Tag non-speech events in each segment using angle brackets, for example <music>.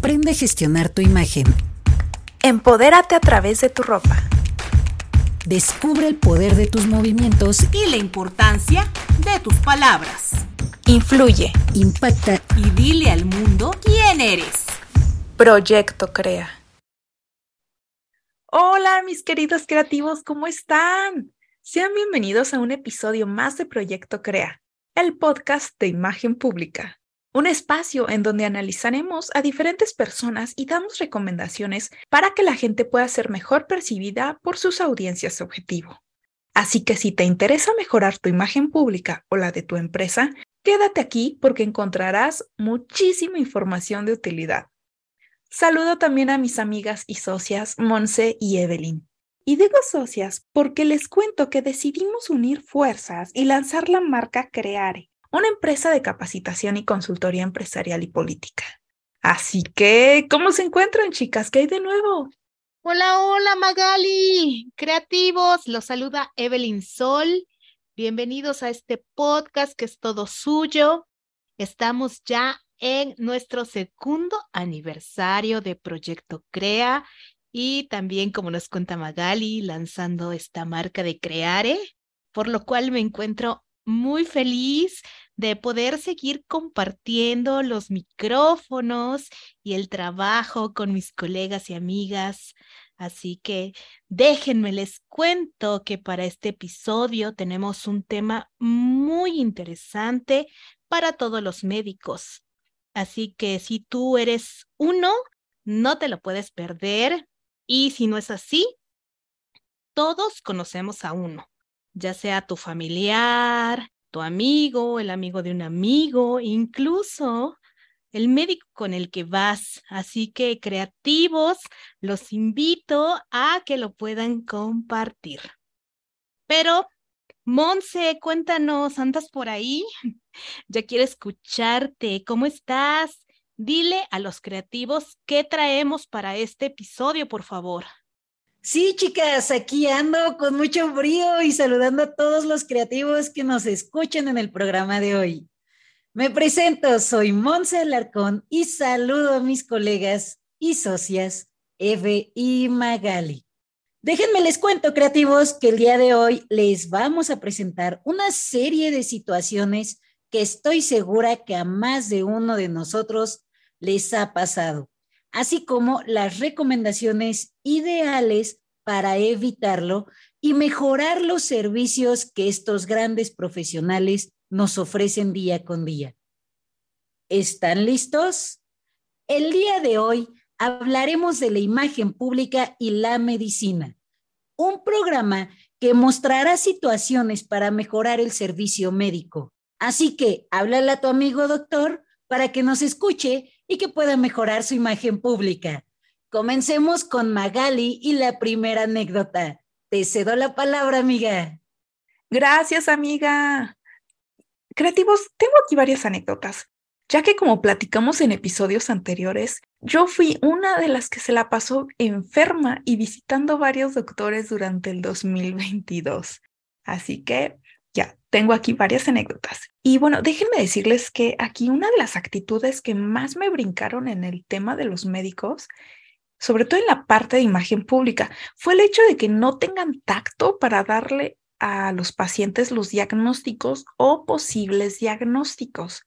Aprende a gestionar tu imagen. Empodérate a través de tu ropa. Descubre el poder de tus movimientos y la importancia de tus palabras. Influye, impacta y dile al mundo quién eres. Proyecto Crea. Hola mis queridos creativos, ¿cómo están? Sean bienvenidos a un episodio más de Proyecto Crea, el podcast de imagen pública un espacio en donde analizaremos a diferentes personas y damos recomendaciones para que la gente pueda ser mejor percibida por sus audiencias objetivo. Así que si te interesa mejorar tu imagen pública o la de tu empresa, quédate aquí porque encontrarás muchísima información de utilidad. Saludo también a mis amigas y socias Monse y Evelyn. Y digo socias porque les cuento que decidimos unir fuerzas y lanzar la marca Creare una empresa de capacitación y consultoría empresarial y política. Así que, ¿cómo se encuentran, chicas? ¿Qué hay de nuevo? Hola, hola, Magali. Creativos, los saluda Evelyn Sol. Bienvenidos a este podcast que es todo suyo. Estamos ya en nuestro segundo aniversario de Proyecto Crea y también, como nos cuenta Magali, lanzando esta marca de Creare, por lo cual me encuentro muy feliz de poder seguir compartiendo los micrófonos y el trabajo con mis colegas y amigas. Así que déjenme les cuento que para este episodio tenemos un tema muy interesante para todos los médicos. Así que si tú eres uno, no te lo puedes perder. Y si no es así, todos conocemos a uno ya sea tu familiar, tu amigo, el amigo de un amigo, incluso el médico con el que vas. Así que creativos, los invito a que lo puedan compartir. Pero, Monse, cuéntanos, ¿andas por ahí? <laughs> ya quiero escucharte. ¿Cómo estás? Dile a los creativos qué traemos para este episodio, por favor. Sí, chicas, aquí ando con mucho frío y saludando a todos los creativos que nos escuchan en el programa de hoy. Me presento, soy Monse Alarcón y saludo a mis colegas y socias Eve y Magali. Déjenme les cuento, creativos, que el día de hoy les vamos a presentar una serie de situaciones que estoy segura que a más de uno de nosotros les ha pasado así como las recomendaciones ideales para evitarlo y mejorar los servicios que estos grandes profesionales nos ofrecen día con día. ¿Están listos? El día de hoy hablaremos de la imagen pública y la medicina, un programa que mostrará situaciones para mejorar el servicio médico. Así que háblale a tu amigo doctor para que nos escuche y que pueda mejorar su imagen pública. Comencemos con Magali y la primera anécdota. Te cedo la palabra, amiga. Gracias, amiga. Creativos, tengo aquí varias anécdotas, ya que como platicamos en episodios anteriores, yo fui una de las que se la pasó enferma y visitando varios doctores durante el 2022. Así que ya, tengo aquí varias anécdotas. Y bueno, déjenme decirles que aquí una de las actitudes que más me brincaron en el tema de los médicos, sobre todo en la parte de imagen pública, fue el hecho de que no tengan tacto para darle a los pacientes los diagnósticos o posibles diagnósticos.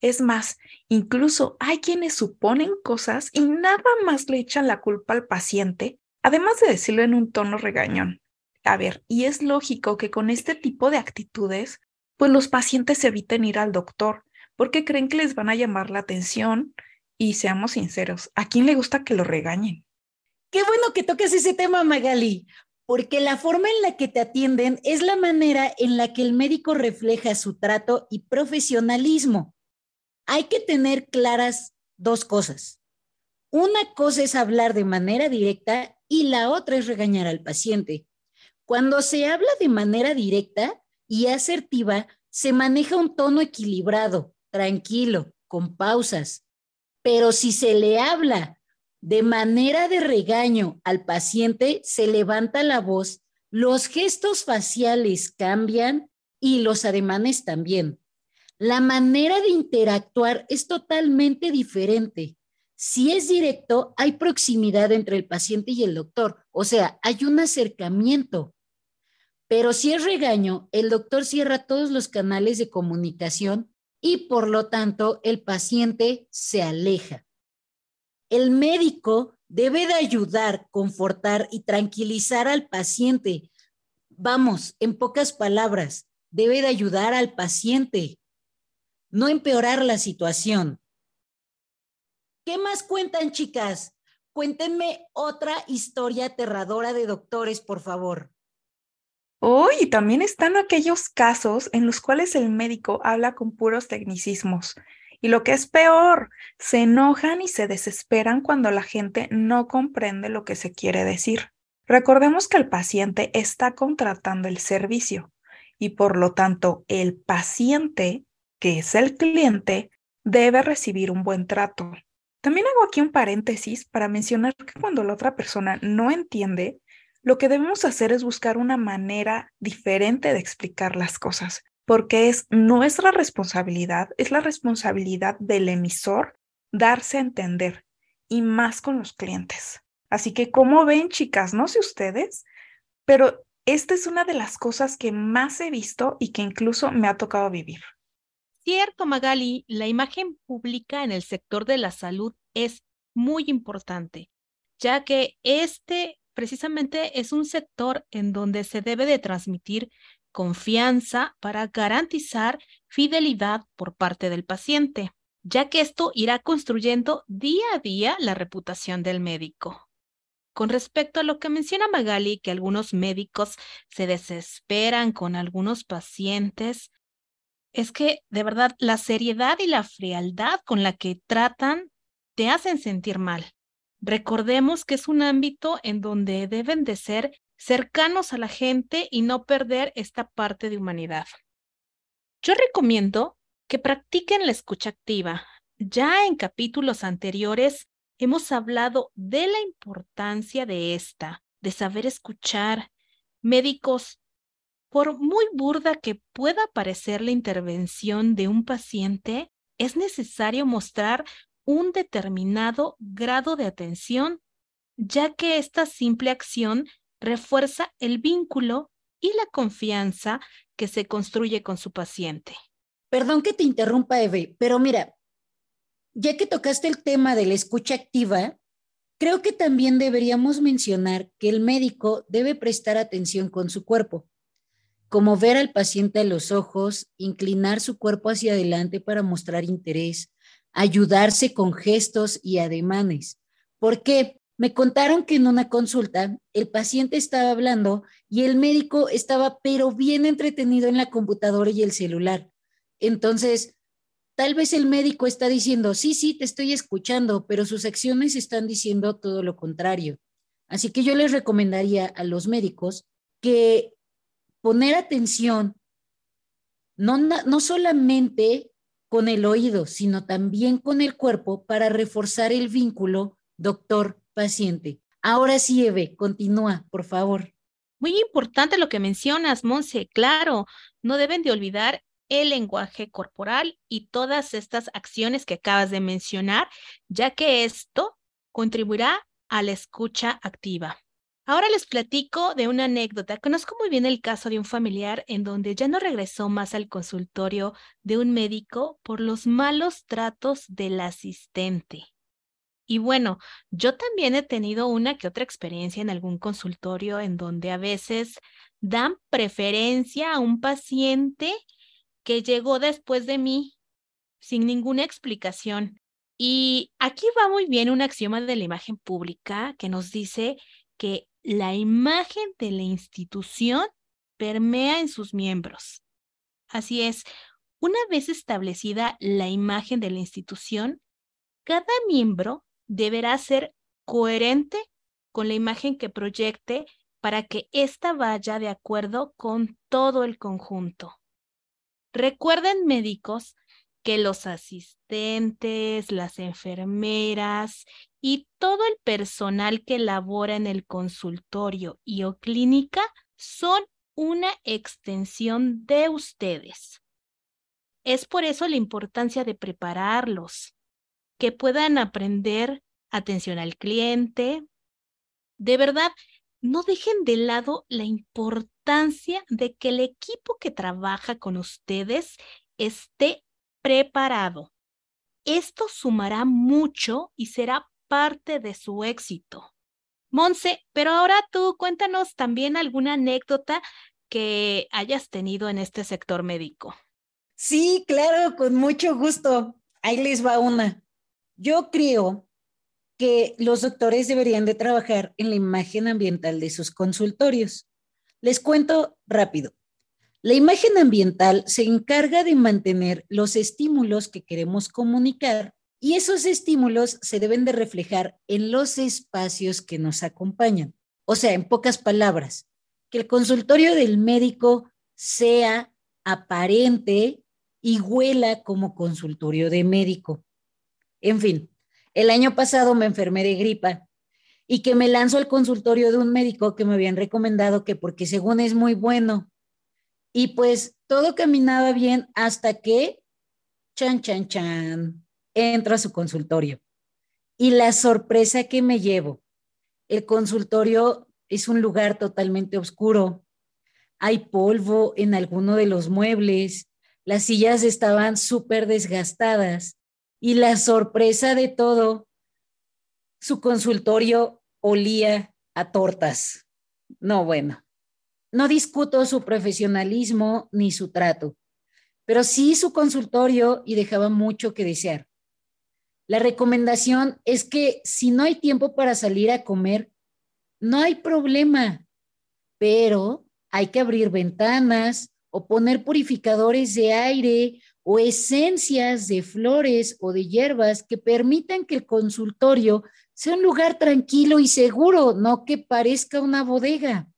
Es más, incluso hay quienes suponen cosas y nada más le echan la culpa al paciente, además de decirlo en un tono regañón. A ver, y es lógico que con este tipo de actitudes, pues los pacientes eviten ir al doctor porque creen que les van a llamar la atención y seamos sinceros, ¿a quién le gusta que lo regañen? Qué bueno que toques ese tema, Magali, porque la forma en la que te atienden es la manera en la que el médico refleja su trato y profesionalismo. Hay que tener claras dos cosas. Una cosa es hablar de manera directa y la otra es regañar al paciente. Cuando se habla de manera directa y asertiva, se maneja un tono equilibrado, tranquilo, con pausas. Pero si se le habla de manera de regaño al paciente, se levanta la voz, los gestos faciales cambian y los ademanes también. La manera de interactuar es totalmente diferente. Si es directo, hay proximidad entre el paciente y el doctor, o sea, hay un acercamiento. Pero si es regaño, el doctor cierra todos los canales de comunicación y por lo tanto el paciente se aleja. El médico debe de ayudar, confortar y tranquilizar al paciente. Vamos, en pocas palabras, debe de ayudar al paciente, no empeorar la situación. ¿Qué más cuentan, chicas? Cuéntenme otra historia aterradora de doctores, por favor. Oh, y también están aquellos casos en los cuales el médico habla con puros tecnicismos. Y lo que es peor, se enojan y se desesperan cuando la gente no comprende lo que se quiere decir. Recordemos que el paciente está contratando el servicio y por lo tanto el paciente, que es el cliente, debe recibir un buen trato. También hago aquí un paréntesis para mencionar que cuando la otra persona no entiende, lo que debemos hacer es buscar una manera diferente de explicar las cosas, porque es nuestra responsabilidad, es la responsabilidad del emisor darse a entender y más con los clientes. Así que, como ven, chicas, no sé ustedes, pero esta es una de las cosas que más he visto y que incluso me ha tocado vivir. Cierto, Magali, la imagen pública en el sector de la salud es muy importante, ya que este precisamente es un sector en donde se debe de transmitir confianza para garantizar fidelidad por parte del paciente, ya que esto irá construyendo día a día la reputación del médico. Con respecto a lo que menciona Magali, que algunos médicos se desesperan con algunos pacientes, es que de verdad la seriedad y la frialdad con la que tratan te hacen sentir mal. Recordemos que es un ámbito en donde deben de ser cercanos a la gente y no perder esta parte de humanidad. Yo recomiendo que practiquen la escucha activa. Ya en capítulos anteriores hemos hablado de la importancia de esta, de saber escuchar. Médicos, por muy burda que pueda parecer la intervención de un paciente, es necesario mostrar un determinado grado de atención, ya que esta simple acción refuerza el vínculo y la confianza que se construye con su paciente. Perdón que te interrumpa, Eve, pero mira, ya que tocaste el tema de la escucha activa, creo que también deberíamos mencionar que el médico debe prestar atención con su cuerpo como ver al paciente a los ojos, inclinar su cuerpo hacia adelante para mostrar interés, ayudarse con gestos y ademanes. Porque me contaron que en una consulta el paciente estaba hablando y el médico estaba pero bien entretenido en la computadora y el celular. Entonces, tal vez el médico está diciendo, sí, sí, te estoy escuchando, pero sus acciones están diciendo todo lo contrario. Así que yo les recomendaría a los médicos que poner atención, no, no solamente con el oído, sino también con el cuerpo para reforzar el vínculo doctor-paciente. Ahora sí, Eve, continúa, por favor. Muy importante lo que mencionas, Monse. Claro, no deben de olvidar el lenguaje corporal y todas estas acciones que acabas de mencionar, ya que esto contribuirá a la escucha activa. Ahora les platico de una anécdota. Conozco muy bien el caso de un familiar en donde ya no regresó más al consultorio de un médico por los malos tratos del asistente. Y bueno, yo también he tenido una que otra experiencia en algún consultorio en donde a veces dan preferencia a un paciente que llegó después de mí sin ninguna explicación. Y aquí va muy bien un axioma de la imagen pública que nos dice que la imagen de la institución permea en sus miembros. Así es, una vez establecida la imagen de la institución, cada miembro deberá ser coherente con la imagen que proyecte para que ésta vaya de acuerdo con todo el conjunto. Recuerden, médicos, que los asistentes, las enfermeras y todo el personal que labora en el consultorio y o clínica son una extensión de ustedes. Es por eso la importancia de prepararlos, que puedan aprender atención al cliente. De verdad, no dejen de lado la importancia de que el equipo que trabaja con ustedes esté preparado. Esto sumará mucho y será parte de su éxito. Monse, pero ahora tú cuéntanos también alguna anécdota que hayas tenido en este sector médico. Sí, claro, con mucho gusto. Ahí les va una. Yo creo que los doctores deberían de trabajar en la imagen ambiental de sus consultorios. Les cuento rápido. La imagen ambiental se encarga de mantener los estímulos que queremos comunicar y esos estímulos se deben de reflejar en los espacios que nos acompañan. O sea, en pocas palabras, que el consultorio del médico sea aparente y huela como consultorio de médico. En fin, el año pasado me enfermé de gripa y que me lanzo al consultorio de un médico que me habían recomendado que porque según es muy bueno. Y pues todo caminaba bien hasta que, chan, chan, chan, entro a su consultorio. Y la sorpresa que me llevo, el consultorio es un lugar totalmente oscuro. Hay polvo en alguno de los muebles, las sillas estaban súper desgastadas y la sorpresa de todo, su consultorio olía a tortas. No, bueno, no discuto su profesionalismo ni su trato, pero sí su consultorio y dejaba mucho que desear. La recomendación es que si no hay tiempo para salir a comer, no hay problema, pero hay que abrir ventanas o poner purificadores de aire o esencias de flores o de hierbas que permitan que el consultorio sea un lugar tranquilo y seguro, no que parezca una bodega.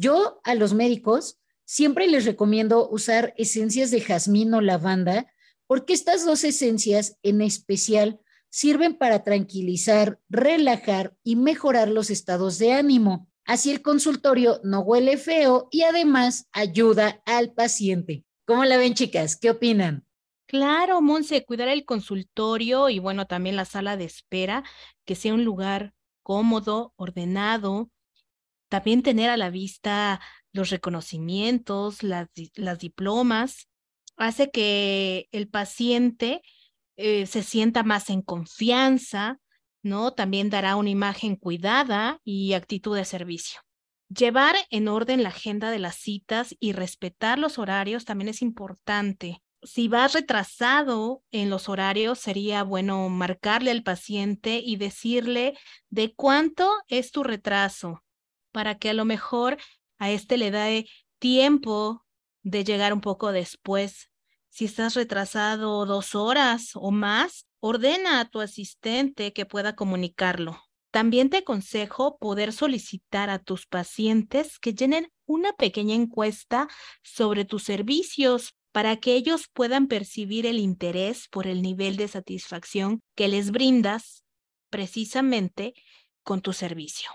Yo a los médicos siempre les recomiendo usar esencias de jazmín o lavanda porque estas dos esencias en especial sirven para tranquilizar, relajar y mejorar los estados de ánimo. Así el consultorio no huele feo y además ayuda al paciente. ¿Cómo la ven, chicas? ¿Qué opinan? Claro, Monse, cuidar el consultorio y bueno, también la sala de espera, que sea un lugar cómodo, ordenado. También tener a la vista los reconocimientos, las, diplomas, hace que el paciente eh, se sienta más en confianza, ¿no? También dará una imagen cuidada y actitud de servicio. Llevar en orden la agenda de las citas y respetar los horarios también es importante. Si vas retrasado en los horarios, sería bueno marcarle al paciente y decirle de cuánto es tu retraso, para que a lo mejor a este le dé tiempo de llegar un poco después si estás retrasado dos horas o más, ordena a tu asistente que pueda comunicarlo. También te aconsejo poder solicitar a tus pacientes que llenen una pequeña encuesta sobre tus servicios para que ellos puedan percibir el interés por el nivel de satisfacción que les brindas precisamente con tu servicio.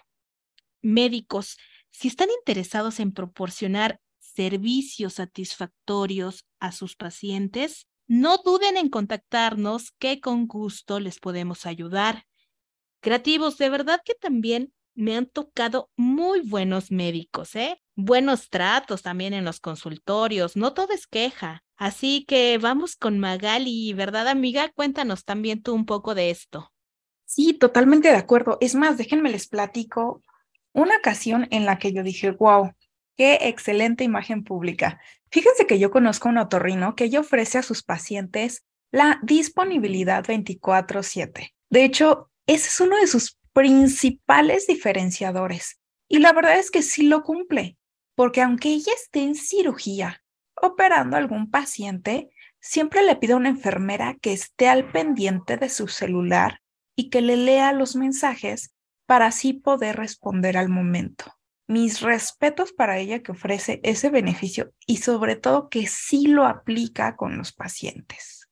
Médicos, si están interesados en proporcionar servicios satisfactorios a sus pacientes, no duden en contactarnos que con gusto les podemos ayudar. Creativos, de verdad que también me han tocado muy buenos médicos, ¿eh? Buenos tratos también en los consultorios, no todo es queja. Así que vamos con Magali, ¿verdad amiga? Cuéntanos también tú un poco de esto. Sí, totalmente de acuerdo. Es más, déjenme les platico una ocasión en la que yo dije, wow, Qué excelente imagen pública. Fíjense que yo conozco un otorrino que ella ofrece a sus pacientes la disponibilidad 24/7. De hecho, ese es uno de sus principales diferenciadores. Y la verdad es que sí lo cumple, porque aunque ella esté en cirugía operando a algún paciente, siempre le pide a una enfermera que esté al pendiente de su celular y que le lea los mensajes para así poder responder al momento mis respetos para ella que ofrece ese beneficio y sobre todo que sí lo aplica con los pacientes.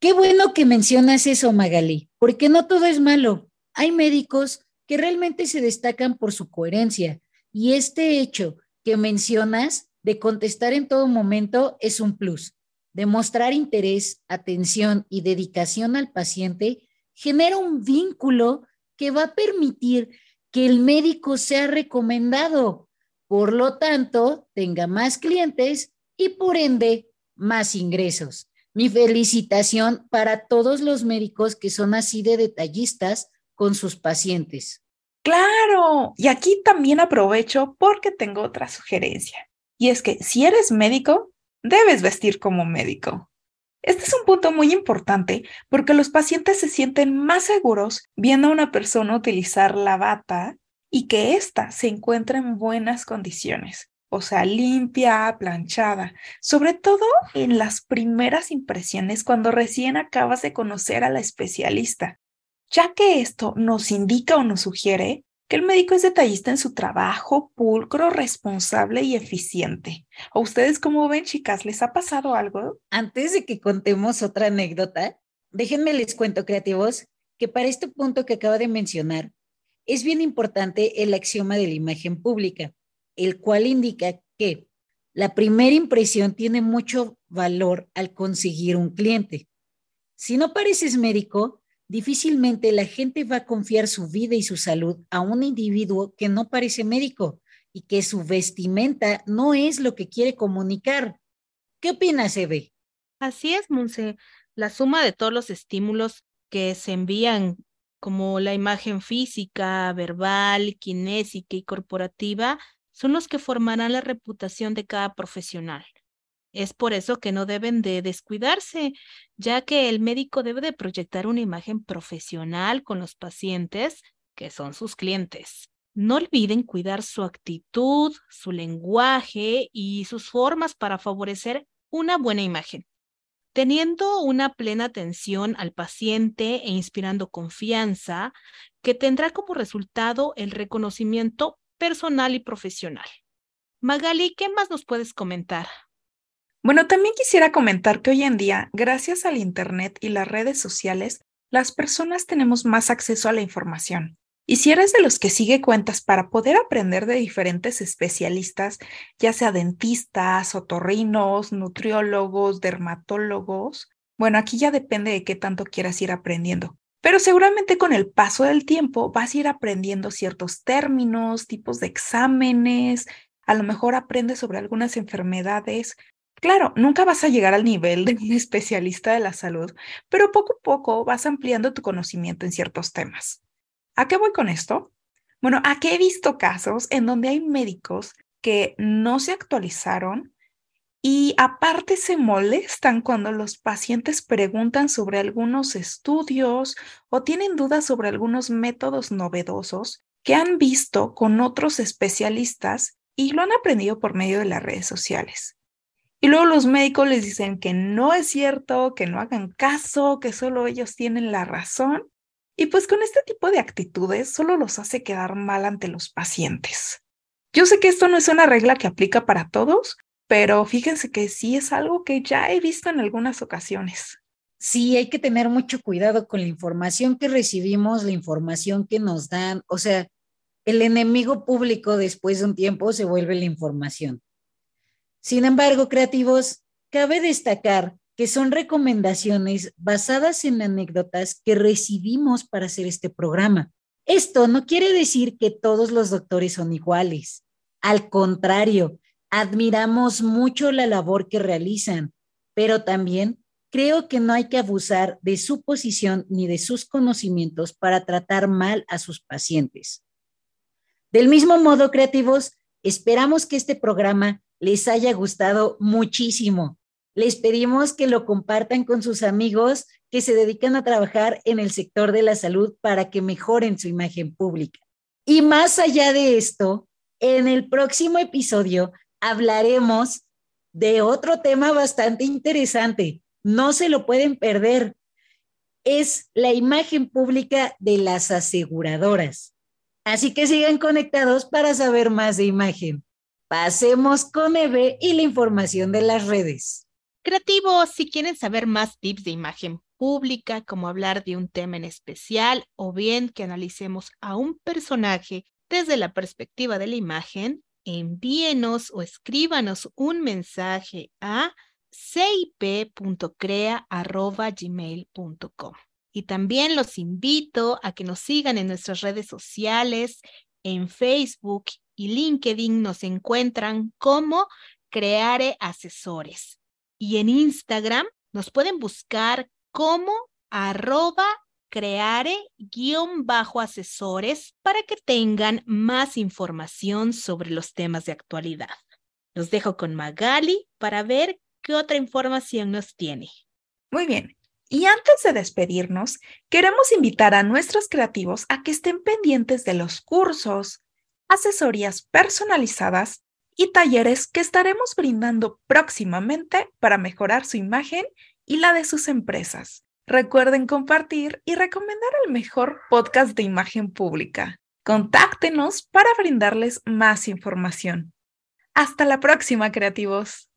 Qué bueno que mencionas eso, Magali, porque no todo es malo. Hay médicos que realmente se destacan por su coherencia y este hecho que mencionas de contestar en todo momento es un plus. Demostrar interés, atención y dedicación al paciente genera un vínculo que va a permitir que el médico sea recomendado, por lo tanto, tenga más clientes y por ende más ingresos. Mi felicitación para todos los médicos que son así de detallistas con sus pacientes. Claro, y aquí también aprovecho porque tengo otra sugerencia. Y es que si eres médico, debes vestir como médico. Este es un punto muy importante porque los pacientes se sienten más seguros viendo a una persona utilizar la bata y que ésta se encuentre en buenas condiciones, o sea, limpia, planchada, sobre todo en las primeras impresiones cuando recién acabas de conocer a la especialista, ya que esto nos indica o nos sugiere que el médico es detallista en su trabajo, pulcro, responsable y eficiente. ¿O ustedes cómo ven, chicas? ¿Les ha pasado algo? Antes de que contemos otra anécdota, déjenme les cuento, creativos, que para este punto que acaba de mencionar, es bien importante el axioma de la imagen pública, el cual indica que la primera impresión tiene mucho valor al conseguir un cliente. Si no pareces médico, difícilmente la gente va a confiar su vida y su salud a un individuo que no parece médico y que su vestimenta no es lo que quiere comunicar. ¿Qué opinas, Eve? Así es, Monse. La suma de todos los estímulos que se envían, como la imagen física, verbal, kinésica y corporativa, son los que formarán la reputación de cada profesional. Es por eso que no deben de descuidarse, ya que el médico debe de proyectar una imagen profesional con los pacientes que son sus clientes. No olviden cuidar su actitud, su lenguaje y sus formas para favorecer una buena imagen. Teniendo una plena atención al paciente e inspirando confianza, que tendrá como resultado el reconocimiento personal y profesional. Magali, ¿qué más nos puedes comentar? Bueno, también quisiera comentar que hoy en día, gracias al Internet y las redes sociales, las personas tenemos más acceso a la información. Y si eres de los que sigue cuentas para poder aprender de diferentes especialistas, ya sea dentistas, otorrinos, nutriólogos, dermatólogos, bueno, aquí ya depende de qué tanto quieras ir aprendiendo. Pero seguramente con el paso del tiempo vas a ir aprendiendo ciertos términos, tipos de exámenes, a lo mejor aprendes sobre algunas enfermedades Claro, nunca vas a llegar al nivel de un especialista de la salud, pero poco a poco vas ampliando tu conocimiento en ciertos temas. ¿A qué voy con esto? Bueno, a que he visto casos en donde hay médicos que no se actualizaron y aparte se molestan cuando los pacientes preguntan sobre algunos estudios o tienen dudas sobre algunos métodos novedosos que han visto con otros especialistas y lo han aprendido por medio de las redes sociales. Y luego los médicos les dicen que no es cierto, que no hagan caso, que solo ellos tienen la razón. Y pues con este tipo de actitudes solo los hace quedar mal ante los pacientes. Yo sé que esto no es una regla que aplica para todos, pero fíjense que sí es algo que ya he visto en algunas ocasiones. Sí, hay que tener mucho cuidado con la información que recibimos, la información que nos dan. O sea, el enemigo público después de un tiempo se vuelve la información. Sin embargo, creativos, cabe destacar que son recomendaciones basadas en anécdotas que recibimos para hacer este programa. Esto no quiere decir que todos los doctores son iguales. Al contrario, admiramos mucho la labor que realizan, pero también creo que no hay que abusar de su posición ni de sus conocimientos para tratar mal a sus pacientes. Del mismo modo, creativos, esperamos que este programa les haya gustado muchísimo. Les pedimos que lo compartan con sus amigos que se dedican a trabajar en el sector de la salud para que mejoren su imagen pública. Y más allá de esto, en el próximo episodio hablaremos de otro tema bastante interesante. No se lo pueden perder. Es la imagen pública de las aseguradoras. Así que sigan conectados para saber más de imagen. Pasemos con Eve y la información de las redes. Creativos, si quieren saber más tips de imagen pública, como hablar de un tema en especial o bien que analicemos a un personaje desde la perspectiva de la imagen, envíenos o escríbanos un mensaje a cip.crea.gmail.com. Y también los invito a que nos sigan en nuestras redes sociales, en Facebook y LinkedIn nos encuentran como Creare Asesores. Y en Instagram nos pueden buscar como arroba creare-asesores para que tengan más información sobre los temas de actualidad. Los dejo con Magali para ver qué otra información nos tiene. Muy bien. Y antes de despedirnos, queremos invitar a nuestros creativos a que estén pendientes de los cursos, asesorías personalizadas y talleres que estaremos brindando próximamente para mejorar su imagen y la de sus empresas. Recuerden compartir y recomendar el mejor podcast de imagen pública. Contáctenos para brindarles más información. Hasta la próxima, creativos.